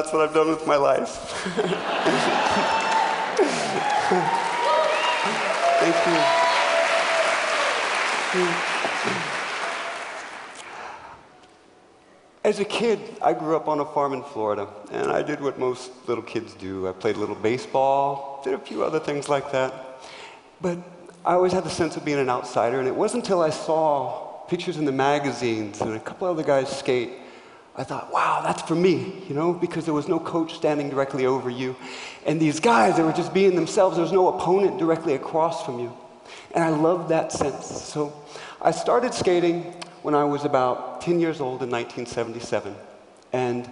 that's what I've done with my life. Thank you. As a kid, I grew up on a farm in Florida, and I did what most little kids do. I played a little baseball, did a few other things like that. But I always had the sense of being an outsider, and it wasn't until I saw pictures in the magazines and a couple other guys skate, I thought, wow, that's for me, you know, because there was no coach standing directly over you. And these guys, they were just being themselves. There was no opponent directly across from you. And I loved that sense. So I started skating when I was about 10 years old in 1977. And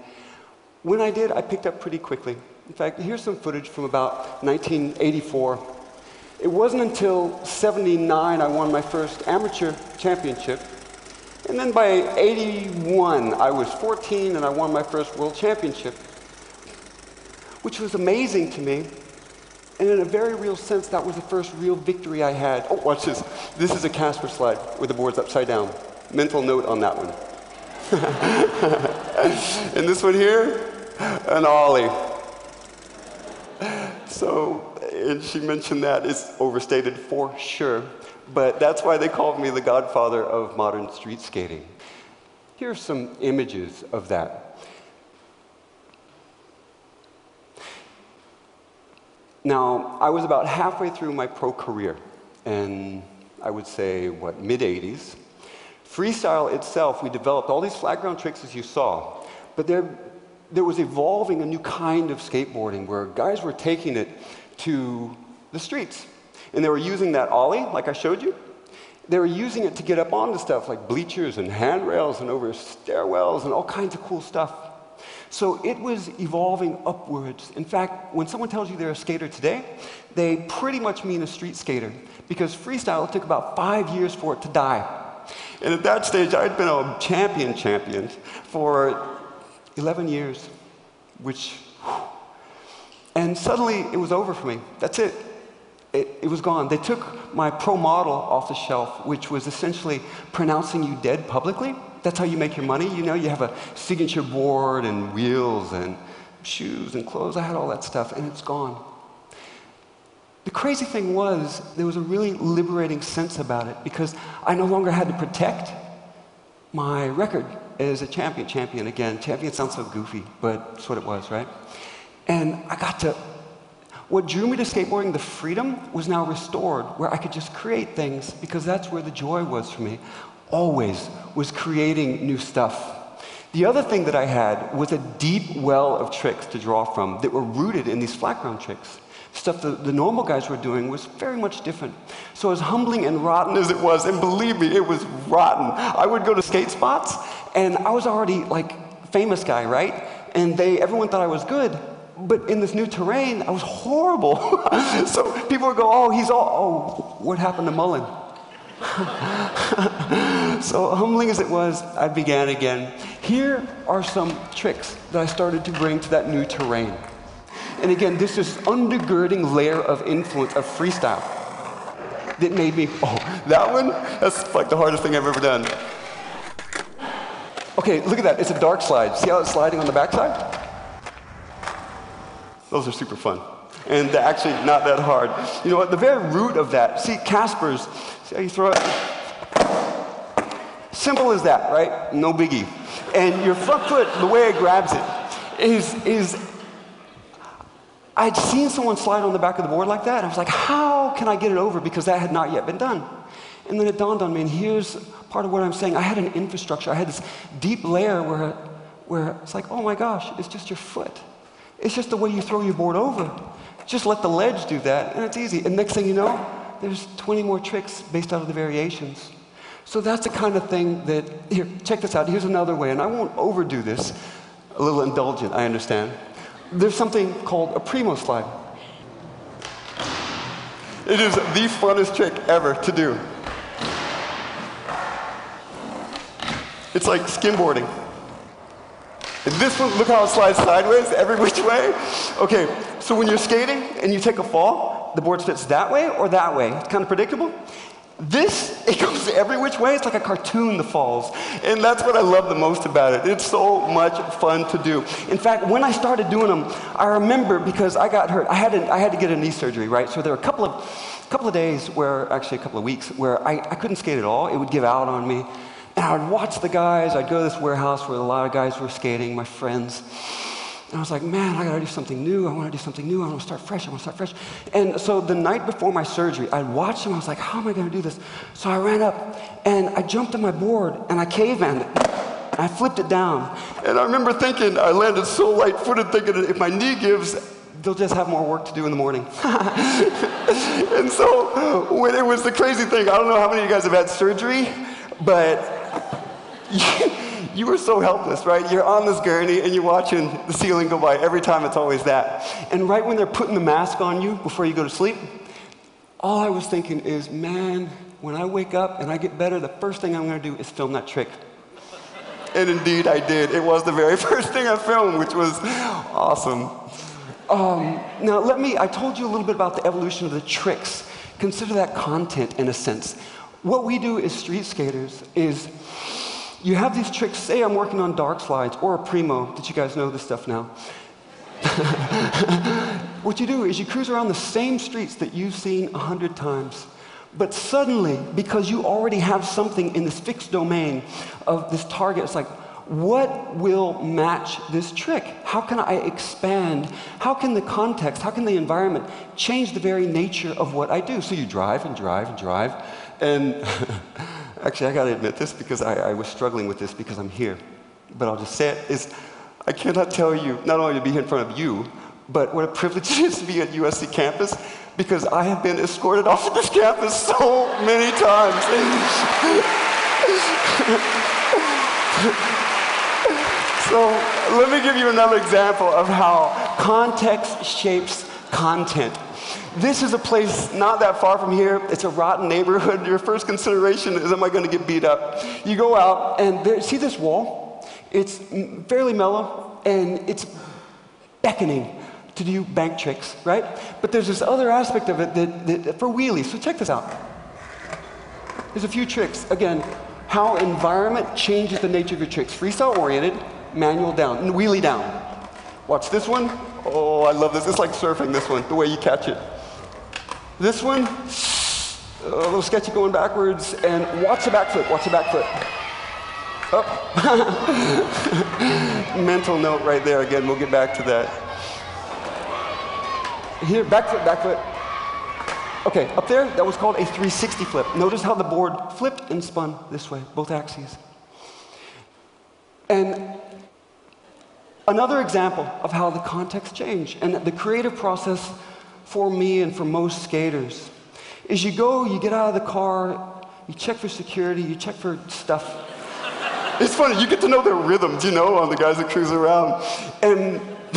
when I did, I picked up pretty quickly. In fact, here's some footage from about 1984. It wasn't until 79 I won my first amateur championship. And then by 81, I was 14 and I won my first world championship, which was amazing to me. And in a very real sense, that was the first real victory I had. Oh, watch this. This is a Casper slide with the boards upside down. Mental note on that one. and this one here, an ollie. So, and she mentioned that it's overstated for sure, but that's why they called me the godfather of modern street skating. Here's some images of that. Now, I was about halfway through my pro career, and I would say, what, mid 80s. Freestyle itself, we developed all these flat ground tricks as you saw, but there, there was evolving a new kind of skateboarding where guys were taking it to the streets. And they were using that ollie, like I showed you. They were using it to get up onto stuff like bleachers and handrails and over stairwells and all kinds of cool stuff. So it was evolving upwards. In fact, when someone tells you they're a skater today, they pretty much mean a street skater because freestyle took about five years for it to die. And at that stage, I'd been a champion champion for 11 years, which, and suddenly it was over for me. That's it. It, it, was gone. They took my pro model off the shelf, which was essentially pronouncing you dead publicly. That's how you make your money. You know, you have a signature board and wheels and shoes and clothes. I had all that stuff, and it's gone. The crazy thing was, there was a really liberating sense about it because I no longer had to protect my record as a champion. Champion again. Champion sounds so goofy, but that's what it was, right? And I got to, what drew me to skateboarding, the freedom, was now restored, where I could just create things because that's where the joy was for me. Always was creating new stuff. The other thing that I had was a deep well of tricks to draw from that were rooted in these flat ground tricks. Stuff that the normal guys were doing was very much different. So as humbling and rotten as it was, and believe me, it was rotten. I would go to skate spots, and I was already like famous guy, right? And they, everyone thought I was good, but in this new terrain, I was horrible. so people would go, oh, he's all, oh, what happened to Mullen? so humbling as it was, I began again. Here are some tricks that I started to bring to that new terrain. And again, this is undergirding layer of influence of freestyle that made me, oh, that one? That's like the hardest thing I've ever done. Okay, look at that. It's a dark slide. See how it's sliding on the backside? Those are super fun. And they're actually not that hard. You know what? The very root of that, see, Casper's, see how you throw it? Simple as that, right? No biggie. And your front foot, the way it grabs it, is, is I'd seen someone slide on the back of the board like that. And I was like, how can I get it over? Because that had not yet been done. And then it dawned on me, and here's part of what I'm saying. I had an infrastructure. I had this deep layer where, where it's like, oh my gosh, it's just your foot. It's just the way you throw your board over. Just let the ledge do that, and it's easy. And next thing you know, there's 20 more tricks based out of the variations. So that's the kind of thing that, here, check this out. Here's another way, and I won't overdo this. A little indulgent, I understand there's something called a primo slide. It is the funnest trick ever to do. It's like skimboarding. This one, look how it slides sideways, every which way. Okay, so when you're skating and you take a fall, the board fits that way or that way. It's kind of predictable. This, it goes every which way. It's like a cartoon, the falls. And that's what I love the most about it. It's so much fun to do. In fact, when I started doing them, I remember because I got hurt. I had, to, I had to get a knee surgery, right? So there were a couple of, couple of days where, actually a couple of weeks, where I, I couldn't skate at all. It would give out on me. And I would watch the guys. I'd go to this warehouse where a lot of guys were skating, my friends. And I was like, man, I gotta do something new. I wanna do something new. I wanna start fresh. I wanna start fresh. And so the night before my surgery, I watched him. I was like, how am I gonna do this? So I ran up and I jumped on my board and I cavemaned it. I flipped it down. And I remember thinking, I landed so light footed, thinking if my knee gives, they'll just have more work to do in the morning. and so when it was the crazy thing, I don't know how many of you guys have had surgery, but you were so helpless, right? You're on this gurney and you're watching the ceiling go by. Every time it's always that. And right when they're putting the mask on you before you go to sleep, all I was thinking is, man, when I wake up and I get better, the first thing I'm going to do is film that trick. and indeed, I did. It was the very first thing I filmed, which was awesome. Um, now, let me, I told you a little bit about the evolution of the tricks. Consider that content in a sense. What we do as street skaters is you have these tricks. Say I'm working on dark slides or a primo. Did you guys know this stuff now? what you do is you cruise around the same streets that you've seen a hundred times. But suddenly, because you already have something in this fixed domain of this target, it's like, what will match this trick? How can I expand? How can the context, how can the environment change the very nature of what I do? So you drive and drive and drive, and Actually, I got to admit this because I, I, was struggling with this because I'm here. But I'll just say it is I cannot tell you, not only to be here in front of you, but what a privilege it is to be at USC campus because I have been escorted off of this campus so many times. so let me give you another example of how context shapes content. This is a place not that far from here. It's a rotten neighborhood. Your first consideration is, am I going to get beat up? You go out and there, see this wall? It's fairly mellow and it's beckoning to do bank tricks, right? But there's this other aspect of it that, that, for wheelies. So check this out. There's a few tricks. Again, how environment changes the nature of your tricks. Freestyle oriented, manual down, wheelie down. Watch this one. Oh, I love this. It's like surfing, this one, the way you catch it. This one, a little sketchy going backwards, and watch the back foot, watch the back foot. Oh. Mental note right there again, we'll get back to that. Here, back foot, back foot. Okay, up there, that was called a 360 flip. Notice how the board flipped and spun this way, both axes. And another example of how the context change and the creative process for me and for most skaters is you go, you get out of the car, you check for security, you check for stuff. it's funny, you get to know their rhythms, you know, on the guys that cruise around. And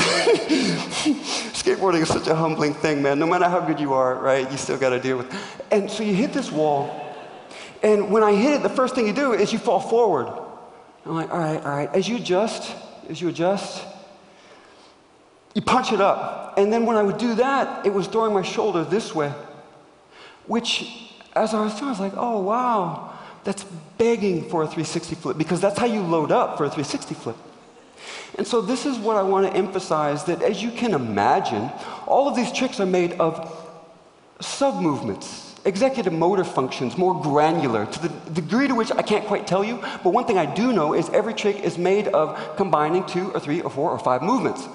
skateboarding is such a humbling thing, man. No matter how good you are, right, you still got to deal with. And so you hit this wall, and when I hit it, the first thing you do is you fall forward. I'm like, all right, all right. As you adjust, as you adjust, you punch it up. And then when I would do that, it was throwing my shoulder this way, which, as I was doing, I was like, oh, wow, that's begging for a 360 flip because that's how you load up for a 360 flip. And so, this is what I want to emphasize that as you can imagine, all of these tricks are made of sub movements, executive motor functions, more granular, to the degree to which I can't quite tell you. But one thing I do know is every trick is made of combining two or three or four or five movements.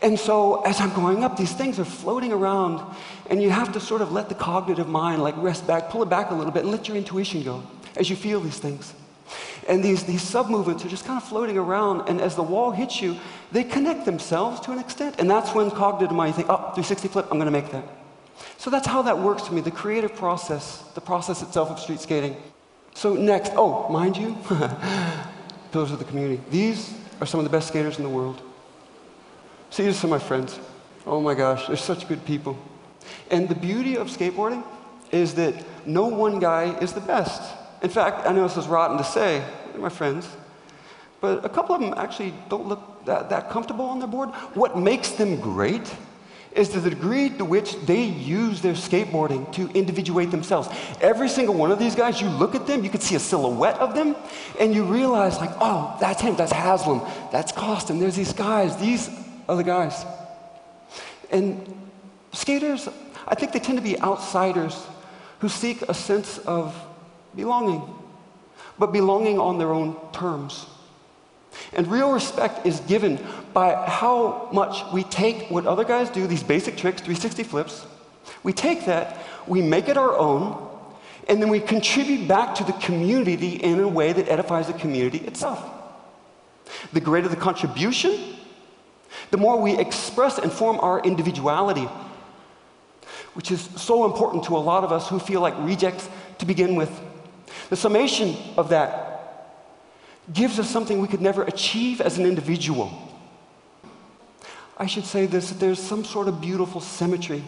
And so as I'm going up, these things are floating around, and you have to sort of let the cognitive mind like rest back, pull it back a little bit, and let your intuition go as you feel these things. And these, these sub-movements are just kind of floating around, and as the wall hits you, they connect themselves to an extent. And that's when cognitive mind, you think, oh, 360 flip, I'm gonna make that. So that's how that works to me, the creative process, the process itself of street skating. So next, oh, mind you, pillars of the community. These are some of the best skaters in the world. See, these are my friends. Oh my gosh, they're such good people. And the beauty of skateboarding is that no one guy is the best. In fact, I know this is rotten to say, they're my friends, but a couple of them actually don't look that, that comfortable on their board. What makes them great is to the degree to which they use their skateboarding to individuate themselves. Every single one of these guys, you look at them, you can see a silhouette of them, and you realize, like, oh, that's him, that's Haslam, that's Koston, there's these guys, these are the guys. And skaters, I think they tend to be outsiders who seek a sense of belonging, but belonging on their own terms. And real respect is given by how much we take what other guys do, these basic tricks, 360 flips, we take that, we make it our own, and then we contribute back to the community in a way that edifies the community itself. The greater the contribution, the more we express and form our individuality, which is so important to a lot of us who feel like rejects to begin with. The summation of that gives us something we could never achieve as an individual. I should say this that there's some sort of beautiful symmetry,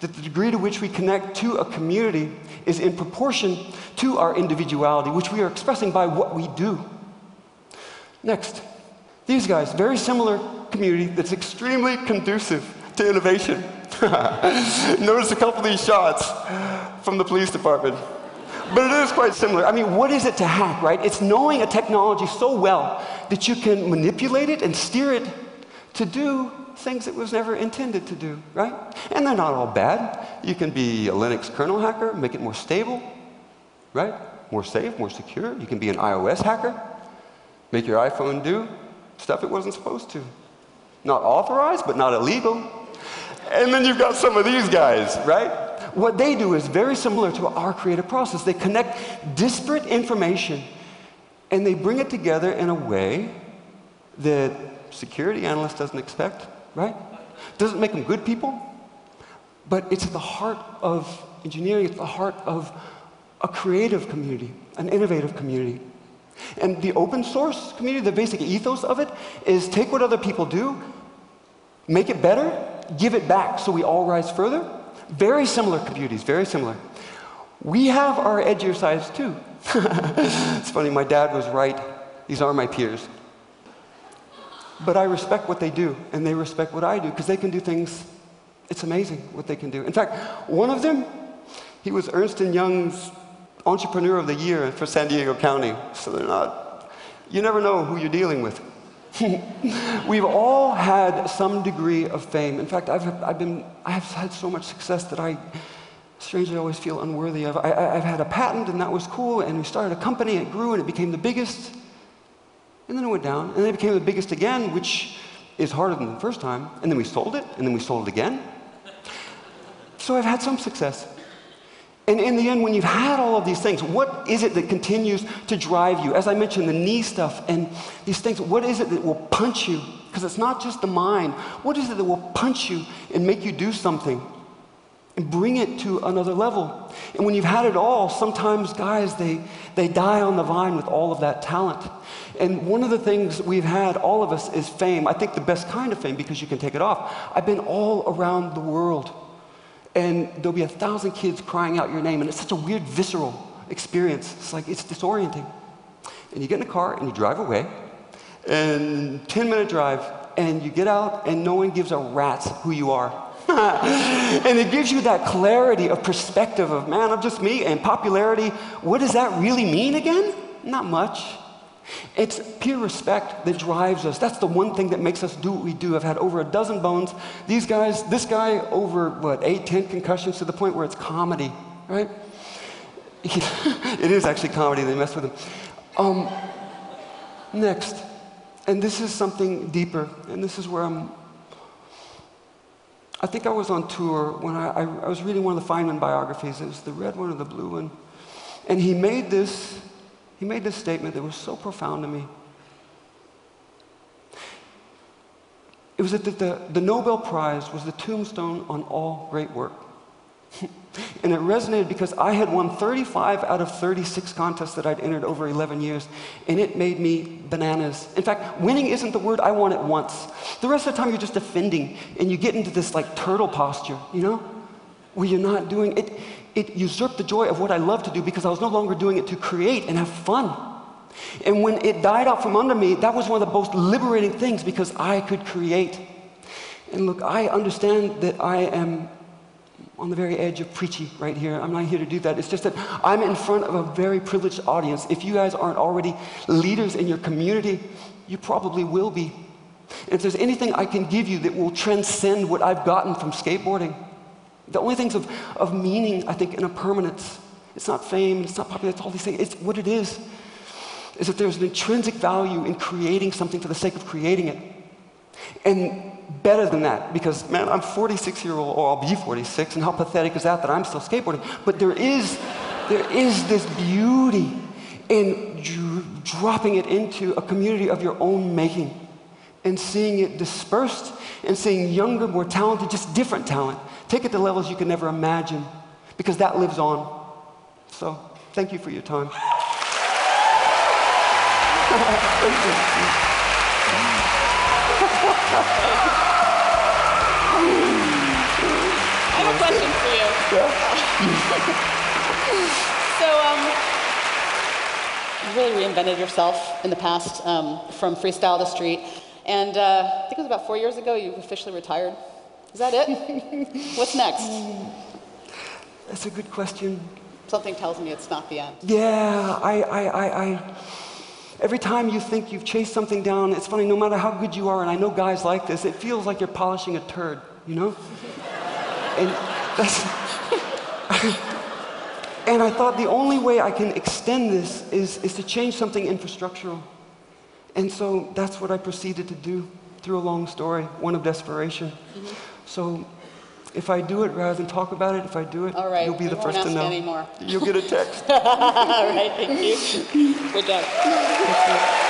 that the degree to which we connect to a community is in proportion to our individuality, which we are expressing by what we do. Next, these guys, very similar community that's extremely conducive to innovation. Notice a couple of these shots from the police department. But it is quite similar. I mean, what is it to hack, right? It's knowing a technology so well that you can manipulate it and steer it to do things it was never intended to do, right? And they're not all bad. You can be a Linux kernel hacker, make it more stable, right? More safe, more secure. You can be an iOS hacker, make your iPhone do stuff it wasn't supposed to. Not authorized, but not illegal. And then you've got some of these guys, right? What they do is very similar to our creative process. They connect disparate information and they bring it together in a way that security analyst doesn't expect, right? Doesn't make them good people, but it's at the heart of engineering, it's the heart of a creative community, an innovative community. And the open source community, the basic ethos of it is take what other people do, make it better, give it back so we all rise further, very similar communities, very similar. We have our edgier sides too. it's funny, my dad was right. These are my peers. But I respect what they do, and they respect what I do, because they can do things, it's amazing what they can do. In fact, one of them, he was Ernst & Young's Entrepreneur of the Year for San Diego County. So they're not, you never know who you're dealing with. We've all had some degree of fame. In fact, I've, I've, been, I've had so much success that I strangely always feel unworthy of. I, have had a patent, and that was cool, and we started a company, it grew, and it became the biggest. And then it went down, and then it became the biggest again, which is harder than the first time. And then we sold it, and then we sold it again. So I've had some success. And in the end, when you've had all of these things, what is it that continues to drive you? As I mentioned, the knee stuff and these things, what is it that will punch you? Because it's not just the mind. What is it that will punch you and make you do something and bring it to another level? And when you've had it all, sometimes guys, they, they die on the vine with all of that talent. And one of the things we've had, all of us, is fame. I think the best kind of fame because you can take it off. I've been all around the world and there'll be a thousand kids crying out your name, and it's such a weird, visceral experience. It's like, it's disorienting. And you get in a car and you drive away, and 10 minute drive, and you get out, and no one gives a rat's who you are. and it gives you that clarity of perspective of, man, I'm just me, and popularity, what does that really mean again? Not much. It's peer respect that drives us. That's the one thing that makes us do what we do. I've had over a dozen bones. These guys, this guy, over what, eight, ten concussions to the point where it's comedy, right? it is actually comedy, they mess with him. Um, next, and this is something deeper, and this is where I'm. I think I was on tour when I, I, I was reading one of the Feynman biographies. It was the red one or the blue one. And he made this he made this statement that was so profound to me. It was that the, the, Nobel Prize was the tombstone on all great work. and it resonated because I had won 35 out of 36 contests that I'd entered over 11 years, and it made me bananas. In fact, winning isn't the word I want it once. The rest of the time, you're just defending, and you get into this like turtle posture, you know, where you're not doing it it usurped the joy of what I love to do because I was no longer doing it to create and have fun. And when it died out from under me, that was one of the most liberating things because I could create. And look, I understand that I am on the very edge of preachy right here. I'm not here to do that. It's just that I'm in front of a very privileged audience. If you guys aren't already leaders in your community, you probably will be. And if there's anything I can give you that will transcend what I've gotten from skateboarding, the only things of, of meaning, I think, in a permanence, it's not fame, it's not popularity, it's all these things. It's what it is, is that there's an intrinsic value in creating something for the sake of creating it. And better than that, because man, I'm 46 year old, or I'll be 46, and how pathetic is that that I'm still skateboarding? But there is, there is this beauty in dr- dropping it into a community of your own making and seeing it dispersed and seeing younger, more talented, just different talent. Take it to levels you can never imagine because that lives on. So, thank you for your time. I have a question for you. so, um, you really reinvented yourself in the past um, from freestyle to street, and uh, I think it was about four years ago you officially retired. Is that it? What's next? That's a good question. Something tells me it's not the end. Yeah, I, I, I, I, every time you think you've chased something down, it's funny, no matter how good you are, and I know guys like this, it feels like you're polishing a turd, you know? and that's, and I thought the only way I can extend this is, is to change something infrastructural. And so that's what I proceeded to do through a long story, one of desperation. Mm-hmm. So if I do it rather than talk about it, if I do it, All right, you'll be we the first to know. anymore. You'll get a text. All right, thank you. We're done.